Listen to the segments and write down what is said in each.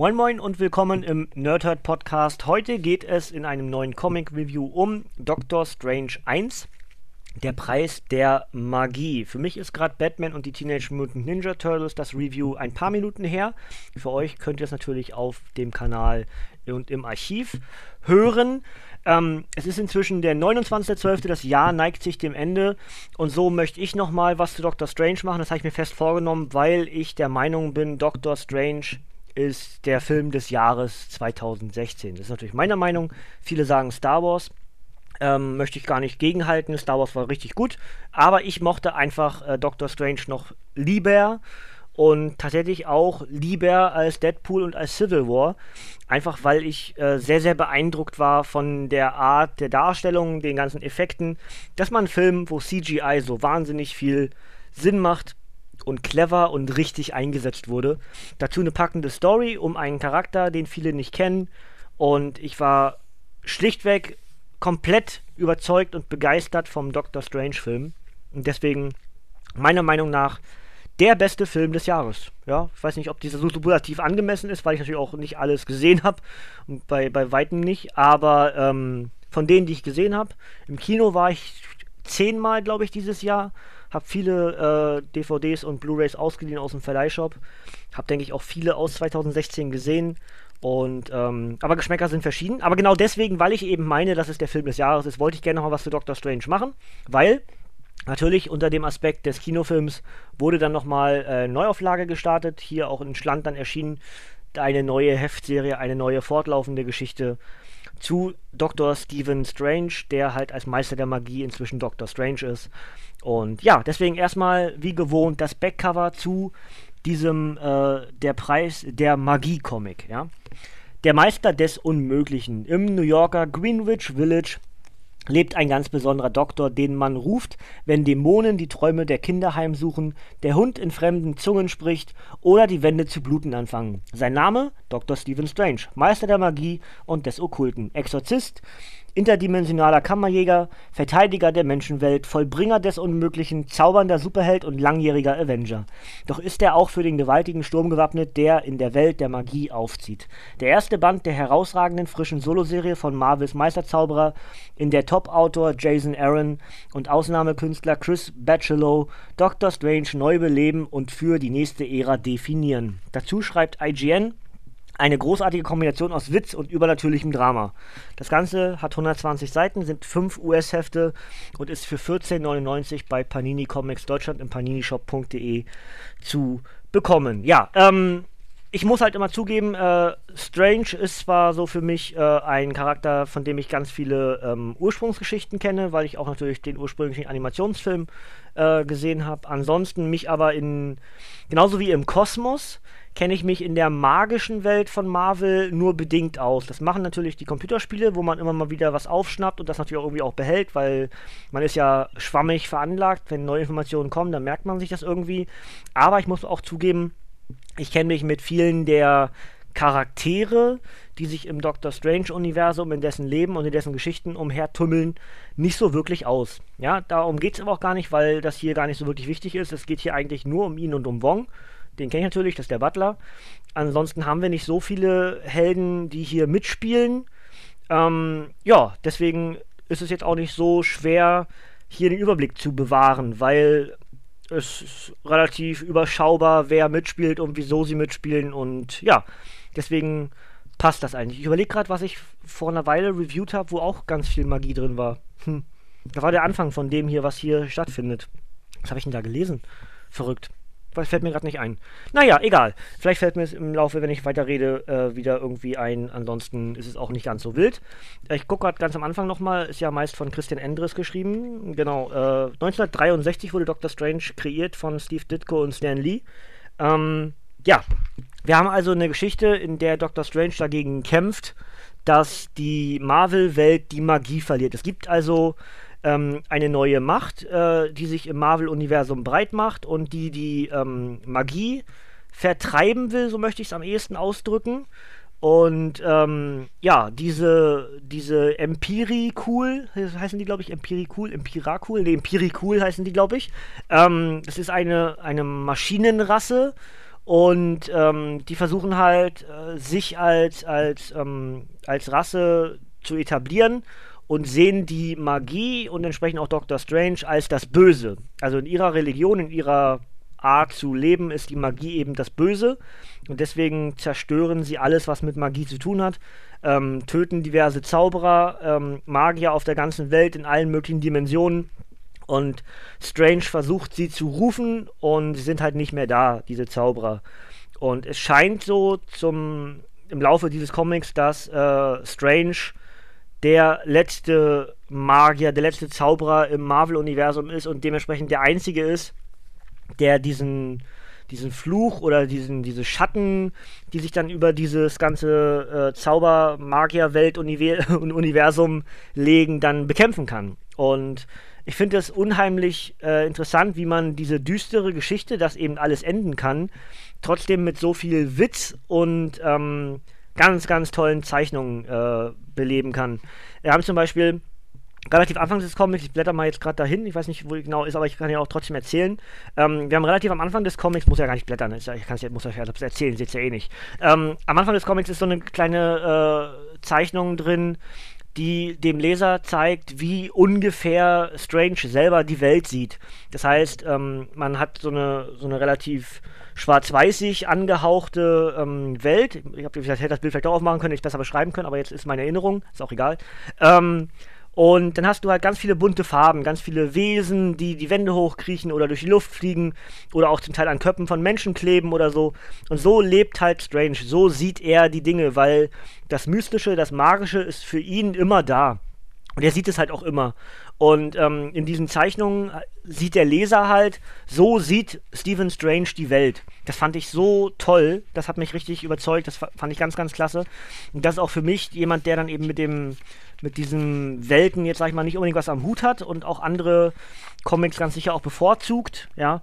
Moin Moin und willkommen im Nerdhurt Podcast. Heute geht es in einem neuen Comic Review um Doctor Strange 1. Der Preis der Magie. Für mich ist gerade Batman und die Teenage Mutant Ninja Turtles das Review ein paar Minuten her. Für euch könnt ihr es natürlich auf dem Kanal und im Archiv hören. Ähm, es ist inzwischen der 29.12., das Jahr neigt sich dem Ende und so möchte ich nochmal was zu Doctor Strange machen. Das habe ich mir fest vorgenommen, weil ich der Meinung bin, Doctor Strange ist der Film des Jahres 2016. Das ist natürlich meine Meinung. Viele sagen Star Wars. Ähm, möchte ich gar nicht gegenhalten. Star Wars war richtig gut. Aber ich mochte einfach äh, Doctor Strange noch lieber und tatsächlich auch lieber als Deadpool und als Civil War. Einfach weil ich äh, sehr, sehr beeindruckt war von der Art der Darstellung, den ganzen Effekten, dass man einen Film, wo CGI so wahnsinnig viel Sinn macht und clever und richtig eingesetzt wurde. Dazu eine packende Story um einen Charakter, den viele nicht kennen. Und ich war schlichtweg komplett überzeugt und begeistert vom Doctor Strange Film. Und deswegen, meiner Meinung nach, der beste Film des Jahres. Ja, ich weiß nicht, ob dieser so superlativ angemessen ist, weil ich natürlich auch nicht alles gesehen habe. Bei, bei weitem nicht. Aber ähm, von denen, die ich gesehen habe, im Kino war ich zehnmal, glaube ich, dieses Jahr. Habe viele äh, DVDs und Blu-rays ausgeliehen aus dem Verleihshop. Habe, denke ich, auch viele aus 2016 gesehen. Und, ähm, aber Geschmäcker sind verschieden. Aber genau deswegen, weil ich eben meine, dass es der Film des Jahres ist, wollte ich gerne noch mal was zu Doctor Strange machen. Weil Natürlich unter dem Aspekt des Kinofilms wurde dann nochmal äh, Neuauflage gestartet, hier auch in Schland dann erschienen eine neue Heftserie, eine neue fortlaufende Geschichte zu Dr. Stephen Strange, der halt als Meister der Magie inzwischen Dr. Strange ist. Und ja, deswegen erstmal wie gewohnt das Backcover zu diesem äh, Der Preis der Magie-Comic, ja. Der Meister des Unmöglichen im New Yorker Greenwich Village lebt ein ganz besonderer Doktor, den man ruft, wenn Dämonen die Träume der Kinder heimsuchen, der Hund in fremden Zungen spricht oder die Wände zu bluten anfangen. Sein Name? Dr. Stephen Strange, Meister der Magie und des Okkulten, Exorzist, interdimensionaler Kammerjäger, Verteidiger der Menschenwelt, Vollbringer des Unmöglichen, zaubernder Superheld und langjähriger Avenger. Doch ist er auch für den gewaltigen Sturm gewappnet, der in der Welt der Magie aufzieht. Der erste Band der herausragenden frischen Soloserie von Marvels Meisterzauberer, in der Top-Autor Jason Aaron und Ausnahmekünstler Chris Bachelot Doctor Strange neu beleben und für die nächste Ära definieren. Dazu schreibt IGN, eine großartige Kombination aus Witz und übernatürlichem Drama. Das Ganze hat 120 Seiten, sind 5 US-Hefte und ist für 14,99 bei Panini Comics Deutschland im paninishop.de zu bekommen. Ja, ähm, ich muss halt immer zugeben, äh, Strange ist zwar so für mich äh, ein Charakter, von dem ich ganz viele ähm, Ursprungsgeschichten kenne, weil ich auch natürlich den ursprünglichen Animationsfilm äh, gesehen habe. Ansonsten mich aber in, genauso wie im Kosmos, kenne ich mich in der magischen Welt von Marvel nur bedingt aus. Das machen natürlich die Computerspiele, wo man immer mal wieder was aufschnappt und das natürlich auch irgendwie auch behält, weil man ist ja schwammig veranlagt. Wenn neue Informationen kommen, dann merkt man sich das irgendwie. Aber ich muss auch zugeben, ich kenne mich mit vielen der Charaktere, die sich im Doctor Strange-Universum, in dessen Leben und in dessen Geschichten umhertummeln, nicht so wirklich aus. Ja, darum geht es aber auch gar nicht, weil das hier gar nicht so wirklich wichtig ist. Es geht hier eigentlich nur um ihn und um Wong. Den kenne ich natürlich, das ist der Butler. Ansonsten haben wir nicht so viele Helden, die hier mitspielen. Ähm, ja, deswegen ist es jetzt auch nicht so schwer, hier den Überblick zu bewahren, weil es ist relativ überschaubar, wer mitspielt und wieso sie mitspielen und ja, deswegen passt das eigentlich. Ich überlege gerade, was ich vor einer Weile reviewed habe, wo auch ganz viel Magie drin war. Hm. Das war der Anfang von dem hier, was hier stattfindet. Was habe ich denn da gelesen? Verrückt. Was fällt mir gerade nicht ein. Naja, egal. Vielleicht fällt mir es im Laufe, wenn ich weiterrede, äh, wieder irgendwie ein. Ansonsten ist es auch nicht ganz so wild. Ich gucke gerade ganz am Anfang nochmal. Ist ja meist von Christian Endres geschrieben. Genau. Äh, 1963 wurde Doctor Strange kreiert von Steve Ditko und Stan Lee. Ähm, ja. Wir haben also eine Geschichte, in der Doctor Strange dagegen kämpft, dass die Marvel-Welt die Magie verliert. Es gibt also ähm, eine neue Macht, äh, die sich im Marvel-Universum breit macht und die die ähm, Magie vertreiben will, so möchte ich es am ehesten ausdrücken. Und ähm, ja, diese, diese Empirikul, heißen die, glaube ich, Empirikul, Empirakul, ne, Empirikul heißen die, glaube ich. Ähm, das ist eine, eine Maschinenrasse Und ähm, die versuchen halt, äh, sich als, als, ähm, als Rasse zu etablieren und sehen die Magie und entsprechend auch Dr. Strange als das Böse. Also in ihrer Religion, in ihrer Art zu leben, ist die Magie eben das Böse. Und deswegen zerstören sie alles, was mit Magie zu tun hat. Ähm, töten diverse Zauberer, ähm, Magier auf der ganzen Welt in allen möglichen Dimensionen. Und Strange versucht sie zu rufen und sie sind halt nicht mehr da, diese Zauberer. Und es scheint so zum, im Laufe dieses Comics, dass äh, Strange der letzte Magier, der letzte Zauberer im Marvel-Universum ist und dementsprechend der einzige ist, der diesen, diesen Fluch oder diesen, diese Schatten, die sich dann über dieses ganze äh, Zauber-Magier-Welt-Universum legen, dann bekämpfen kann. Und ich finde es unheimlich äh, interessant, wie man diese düstere Geschichte, dass eben alles enden kann, trotzdem mit so viel Witz und ähm, ganz, ganz tollen Zeichnungen äh, beleben kann. Wir haben zum Beispiel relativ Anfang des Comics, ich blätter mal jetzt gerade dahin, ich weiß nicht, wo genau ist, aber ich kann ja auch trotzdem erzählen. Ähm, wir haben relativ am Anfang des Comics, muss ja gar nicht blättern, ist, ich kann es ja, muss euch ja erzählen, seht ja eh nicht. Ähm, am Anfang des Comics ist so eine kleine äh, Zeichnung drin, die dem Leser zeigt, wie ungefähr Strange selber die Welt sieht. Das heißt, ähm, man hat so eine, so eine relativ schwarz-weißig angehauchte ähm, Welt. Ich habe hätte das Bild vielleicht auch aufmachen können, hätte ich besser beschreiben können, aber jetzt ist meine Erinnerung, ist auch egal. Ähm, und dann hast du halt ganz viele bunte Farben, ganz viele Wesen, die die Wände hochkriechen oder durch die Luft fliegen oder auch zum Teil an Köpfen von Menschen kleben oder so. Und so lebt halt Strange, so sieht er die Dinge, weil das Mystische, das Magische ist für ihn immer da. Und er sieht es halt auch immer. Und ähm, in diesen Zeichnungen sieht der Leser halt, so sieht Stephen Strange die Welt. Das fand ich so toll, das hat mich richtig überzeugt, das fand ich ganz, ganz klasse. Und das ist auch für mich jemand, der dann eben mit dem, mit diesen Welten jetzt, sag ich mal, nicht unbedingt was am Hut hat und auch andere Comics ganz sicher auch bevorzugt, ja,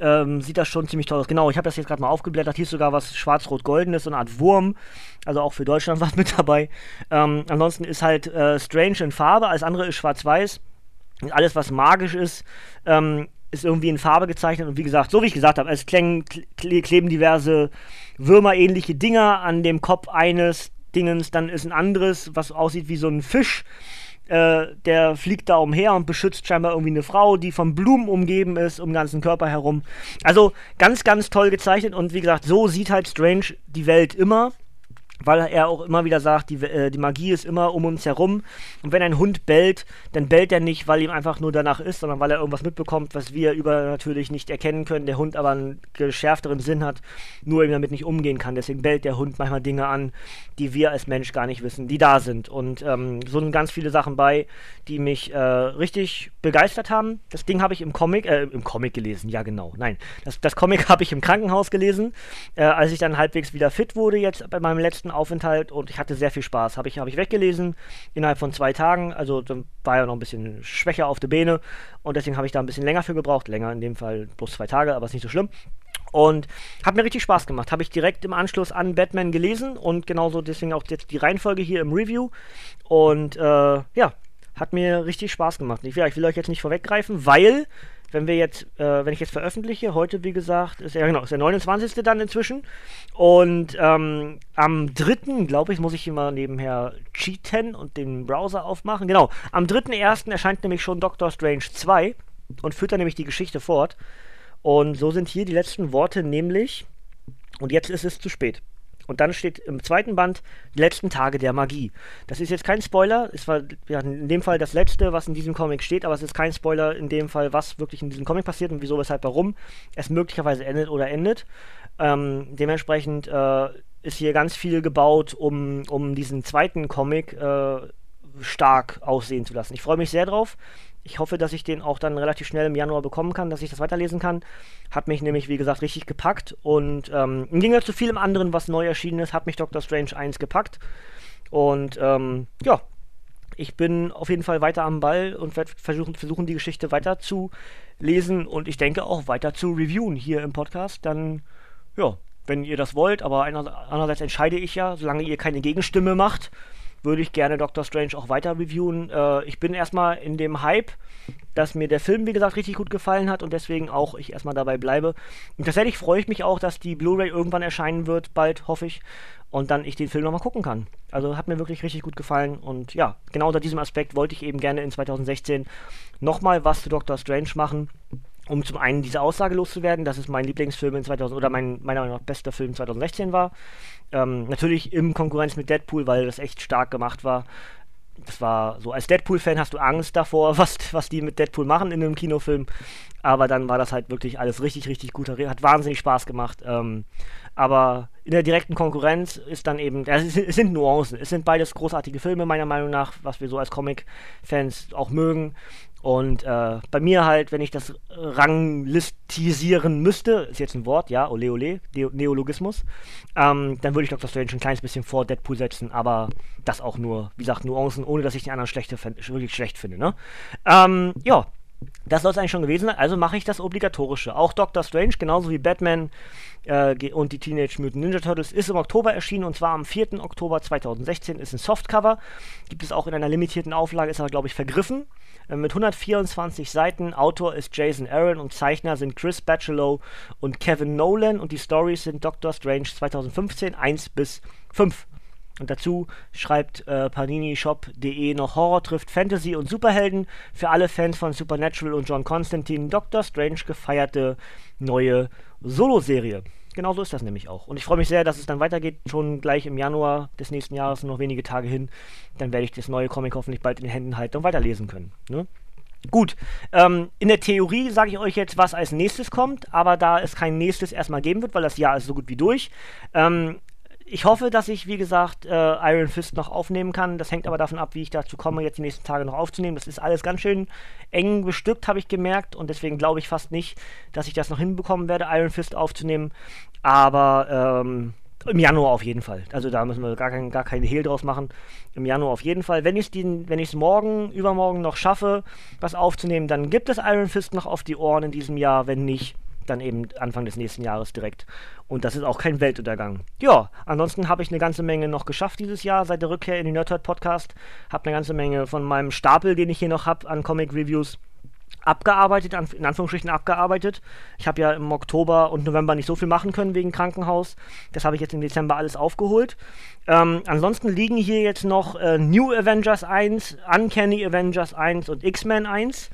ähm, sieht das schon ziemlich toll aus. Genau, ich habe das jetzt gerade mal aufgeblättert. Hier ist sogar was schwarz-rot-goldenes, so eine Art Wurm. Also auch für Deutschland was mit dabei. Ähm, ansonsten ist halt äh, Strange in Farbe, alles andere ist schwarz-weiß. Und alles, was magisch ist, ähm, ist irgendwie in Farbe gezeichnet. Und wie gesagt, so wie ich gesagt habe, es kleben diverse Würmer-ähnliche Dinger an dem Kopf eines Dingens. Dann ist ein anderes, was aussieht wie so ein Fisch. Äh, der fliegt da umher und beschützt scheinbar irgendwie eine Frau, die von Blumen umgeben ist, um den ganzen Körper herum. Also ganz, ganz toll gezeichnet und wie gesagt, so sieht halt Strange die Welt immer weil er auch immer wieder sagt, die, äh, die Magie ist immer um uns herum. Und wenn ein Hund bellt, dann bellt er nicht, weil ihm einfach nur danach ist, sondern weil er irgendwas mitbekommt, was wir übernatürlich nicht erkennen können. Der Hund aber einen geschärfteren Sinn hat, nur eben damit nicht umgehen kann. Deswegen bellt der Hund manchmal Dinge an, die wir als Mensch gar nicht wissen, die da sind. Und ähm, so sind ganz viele Sachen bei, die mich äh, richtig begeistert haben. Das Ding habe ich im Comic, äh, im Comic gelesen, ja genau. Nein, das, das Comic habe ich im Krankenhaus gelesen, äh, als ich dann halbwegs wieder fit wurde jetzt bei meinem letzten Aufenthalt und ich hatte sehr viel Spaß. Habe ich, hab ich weggelesen innerhalb von zwei Tagen. Also war ja noch ein bisschen schwächer auf der Beine und deswegen habe ich da ein bisschen länger für gebraucht. Länger in dem Fall bloß zwei Tage, aber ist nicht so schlimm. Und hat mir richtig Spaß gemacht. Habe ich direkt im Anschluss an Batman gelesen und genauso deswegen auch jetzt die Reihenfolge hier im Review. Und äh, ja, hat mir richtig Spaß gemacht. Ich will, ich will euch jetzt nicht vorweggreifen, weil wenn wir jetzt, äh, wenn ich jetzt veröffentliche, heute wie gesagt, ist ja genau, ist der 29. dann inzwischen. Und ähm, am 3. glaube ich, muss ich immer nebenher cheaten und den Browser aufmachen. Genau, am 3.1. erscheint nämlich schon Doctor Strange 2 und führt dann nämlich die Geschichte fort. Und so sind hier die letzten Worte, nämlich, und jetzt ist es zu spät. Und dann steht im zweiten Band die letzten Tage der Magie. Das ist jetzt kein Spoiler. Es war ja, in dem Fall das letzte, was in diesem Comic steht, aber es ist kein Spoiler in dem Fall, was wirklich in diesem Comic passiert und wieso, weshalb, warum es möglicherweise endet oder endet. Ähm, dementsprechend äh, ist hier ganz viel gebaut, um, um diesen zweiten Comic äh, stark aussehen zu lassen. Ich freue mich sehr drauf. Ich hoffe, dass ich den auch dann relativ schnell im Januar bekommen kann, dass ich das weiterlesen kann. Hat mich nämlich, wie gesagt, richtig gepackt. Und ähm, im Gegensatz zu vielem anderen, was neu erschienen ist, hat mich Doctor Strange 1 gepackt. Und ähm, ja, ich bin auf jeden Fall weiter am Ball und werde versuchen, versuchen, die Geschichte weiter zu lesen und ich denke auch weiter zu reviewen hier im Podcast. Dann, ja, wenn ihr das wollt, aber einerseits entscheide ich ja, solange ihr keine Gegenstimme macht, würde ich gerne Doctor Strange auch weiter reviewen. Äh, ich bin erstmal in dem Hype, dass mir der Film, wie gesagt, richtig gut gefallen hat und deswegen auch ich erstmal dabei bleibe. Und tatsächlich freue ich mich auch, dass die Blu-ray irgendwann erscheinen wird, bald, hoffe ich, und dann ich den Film nochmal gucken kann. Also hat mir wirklich richtig gut gefallen und ja, genau unter diesem Aspekt wollte ich eben gerne in 2016 nochmal was zu Doctor Strange machen um zum einen diese Aussage loszuwerden, dass es mein Lieblingsfilm in 2000 oder mein meiner Meinung nach bester Film 2016 war. Ähm, natürlich im Konkurrenz mit Deadpool, weil das echt stark gemacht war das war so, als Deadpool-Fan hast du Angst davor, was, was die mit Deadpool machen in einem Kinofilm. Aber dann war das halt wirklich alles richtig, richtig gut. Hat wahnsinnig Spaß gemacht. Ähm, aber in der direkten Konkurrenz ist dann eben, es, sind Nuancen. Es sind beides großartige Filme, meiner Meinung nach, was wir so als Comic-Fans auch mögen. Und äh, bei mir halt, wenn ich das ranglistisieren müsste, ist jetzt ein Wort, ja, ole ole, Neologismus, ähm, dann würde ich Dr. Strange ein kleines bisschen vor Deadpool setzen, aber das auch nur, wie gesagt, Nuancen, ohne dass ich den anderen schlechte, wirklich schlecht finde, ne? Ähm, ja, das soll es eigentlich schon gewesen sein, also mache ich das Obligatorische. Auch Doctor Strange, genauso wie Batman äh, und die Teenage Mutant Ninja Turtles, ist im Oktober erschienen und zwar am 4. Oktober 2016, ist ein Softcover. Gibt es auch in einer limitierten Auflage, ist aber, glaube ich, vergriffen. Äh, mit 124 Seiten. Autor ist Jason Aaron und Zeichner sind Chris Bachelot und Kevin Nolan und die Stories sind Doctor Strange 2015 1 bis 5. Und dazu schreibt äh, paninishop.de noch Horror trifft Fantasy und Superhelden für alle Fans von Supernatural und John Constantine Doctor Strange gefeierte neue Solo-Serie. Genau so ist das nämlich auch. Und ich freue mich sehr, dass es dann weitergeht, schon gleich im Januar des nächsten Jahres, noch wenige Tage hin. Dann werde ich das neue Comic hoffentlich bald in den Händen halten und weiterlesen können. Ne? Gut, ähm, in der Theorie sage ich euch jetzt, was als nächstes kommt, aber da es kein nächstes erstmal geben wird, weil das Jahr ist so gut wie durch, ähm, ich hoffe, dass ich, wie gesagt, äh, Iron Fist noch aufnehmen kann. Das hängt aber davon ab, wie ich dazu komme, jetzt die nächsten Tage noch aufzunehmen. Das ist alles ganz schön eng bestückt, habe ich gemerkt. Und deswegen glaube ich fast nicht, dass ich das noch hinbekommen werde, Iron Fist aufzunehmen. Aber ähm, im Januar auf jeden Fall. Also da müssen wir gar, kein, gar keine Hehl draus machen. Im Januar auf jeden Fall. Wenn ich es morgen, übermorgen noch schaffe, was aufzunehmen, dann gibt es Iron Fist noch auf die Ohren in diesem Jahr. Wenn nicht, dann eben Anfang des nächsten Jahres direkt. Und das ist auch kein Weltuntergang. Ja, ansonsten habe ich eine ganze Menge noch geschafft dieses Jahr seit der Rückkehr in den Nerdhurt Podcast. Habe eine ganze Menge von meinem Stapel, den ich hier noch habe an Comic Reviews, abgearbeitet, in Anführungsstrichen abgearbeitet. Ich habe ja im Oktober und November nicht so viel machen können wegen Krankenhaus. Das habe ich jetzt im Dezember alles aufgeholt. Ähm, ansonsten liegen hier jetzt noch äh, New Avengers 1, Uncanny Avengers 1 und X-Men 1.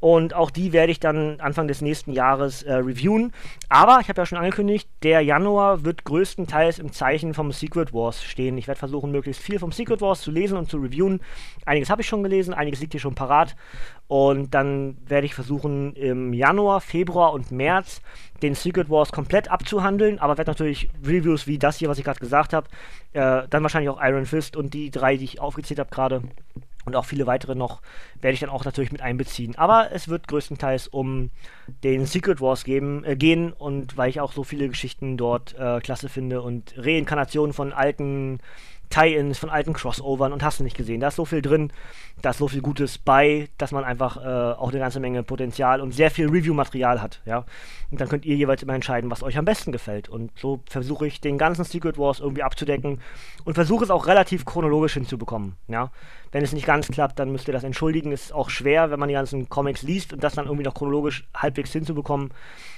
Und auch die werde ich dann Anfang des nächsten Jahres äh, reviewen. Aber ich habe ja schon angekündigt, der Januar wird größtenteils im Zeichen vom Secret Wars stehen. Ich werde versuchen, möglichst viel vom Secret Wars zu lesen und zu reviewen. Einiges habe ich schon gelesen, einiges liegt hier schon parat. Und dann werde ich versuchen, im Januar, Februar und März den Secret Wars komplett abzuhandeln. Aber werde natürlich Reviews wie das hier, was ich gerade gesagt habe, äh, dann wahrscheinlich auch Iron Fist und die drei, die ich aufgezählt habe gerade und auch viele weitere noch werde ich dann auch natürlich mit einbeziehen. Aber es wird größtenteils um den Secret Wars geben, äh, gehen und weil ich auch so viele Geschichten dort äh, klasse finde und Reinkarnationen von alten Tie-Ins, von alten Crossovern und hast du nicht gesehen. Da ist so viel drin, da ist so viel Gutes bei, dass man einfach äh, auch eine ganze Menge Potenzial und sehr viel Review-Material hat, ja. Und dann könnt ihr jeweils immer entscheiden, was euch am besten gefällt. Und so versuche ich den ganzen Secret Wars irgendwie abzudecken und versuche es auch relativ chronologisch hinzubekommen, ja. Wenn es nicht ganz klappt, dann müsst ihr das entschuldigen. Ist auch schwer, wenn man die ganzen Comics liest und das dann irgendwie noch chronologisch halbwegs hinzubekommen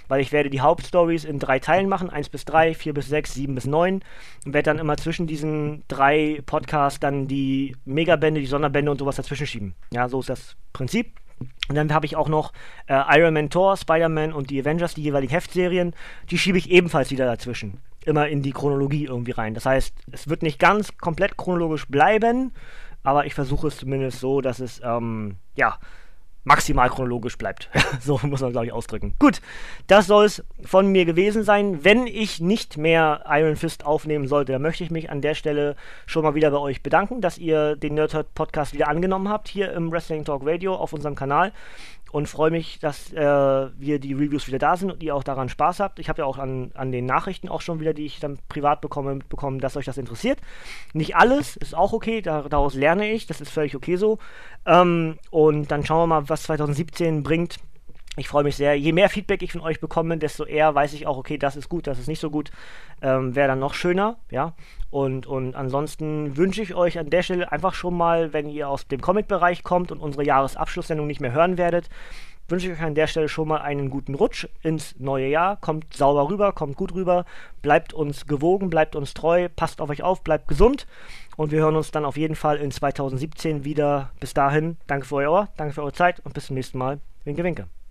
weil ich werde die Hauptstories in drei Teilen machen, 1 bis 3, 4 bis 6, 7 bis 9 und werde dann immer zwischen diesen drei Podcasts dann die Megabände, die Sonderbände und sowas dazwischen schieben. Ja, so ist das Prinzip. Und dann habe ich auch noch äh, Iron Man Thor, Spider-Man und die Avengers, die jeweiligen Heftserien. Die schiebe ich ebenfalls wieder dazwischen. Immer in die Chronologie irgendwie rein. Das heißt, es wird nicht ganz komplett chronologisch bleiben, aber ich versuche es zumindest so, dass es, ähm, ja, maximal chronologisch bleibt. so muss man, glaube ich, ausdrücken. Gut, das soll es von mir gewesen sein. Wenn ich nicht mehr Iron Fist aufnehmen sollte, dann möchte ich mich an der Stelle schon mal wieder bei euch bedanken, dass ihr den Nerdhurt Podcast wieder angenommen habt hier im Wrestling Talk Radio auf unserem Kanal und freue mich, dass äh, wir die Reviews wieder da sind und ihr auch daran Spaß habt. Ich habe ja auch an, an den Nachrichten auch schon wieder, die ich dann privat bekomme, mitbekommen, dass euch das interessiert. Nicht alles, ist auch okay, da, daraus lerne ich, das ist völlig okay so. Ähm, und dann schauen wir mal, was 2017 bringt Ich freue mich sehr. Je mehr Feedback ich von euch bekomme, desto eher weiß ich auch, okay, das ist gut, das ist nicht so gut. Ähm, Wäre dann noch schöner, ja. Und, und ansonsten wünsche ich euch an der Stelle einfach schon mal, wenn ihr aus dem Comic-Bereich kommt und unsere Jahresabschlusssendung nicht mehr hören werdet, wünsche ich euch an der Stelle schon mal einen guten Rutsch ins neue Jahr. Kommt sauber rüber, kommt gut rüber, bleibt uns gewogen, bleibt uns treu, passt auf euch auf, bleibt gesund. Und wir hören uns dann auf jeden Fall in 2017 wieder. Bis dahin, danke für euer Ohr, danke für eure Zeit und bis zum nächsten Mal. Winke, winke.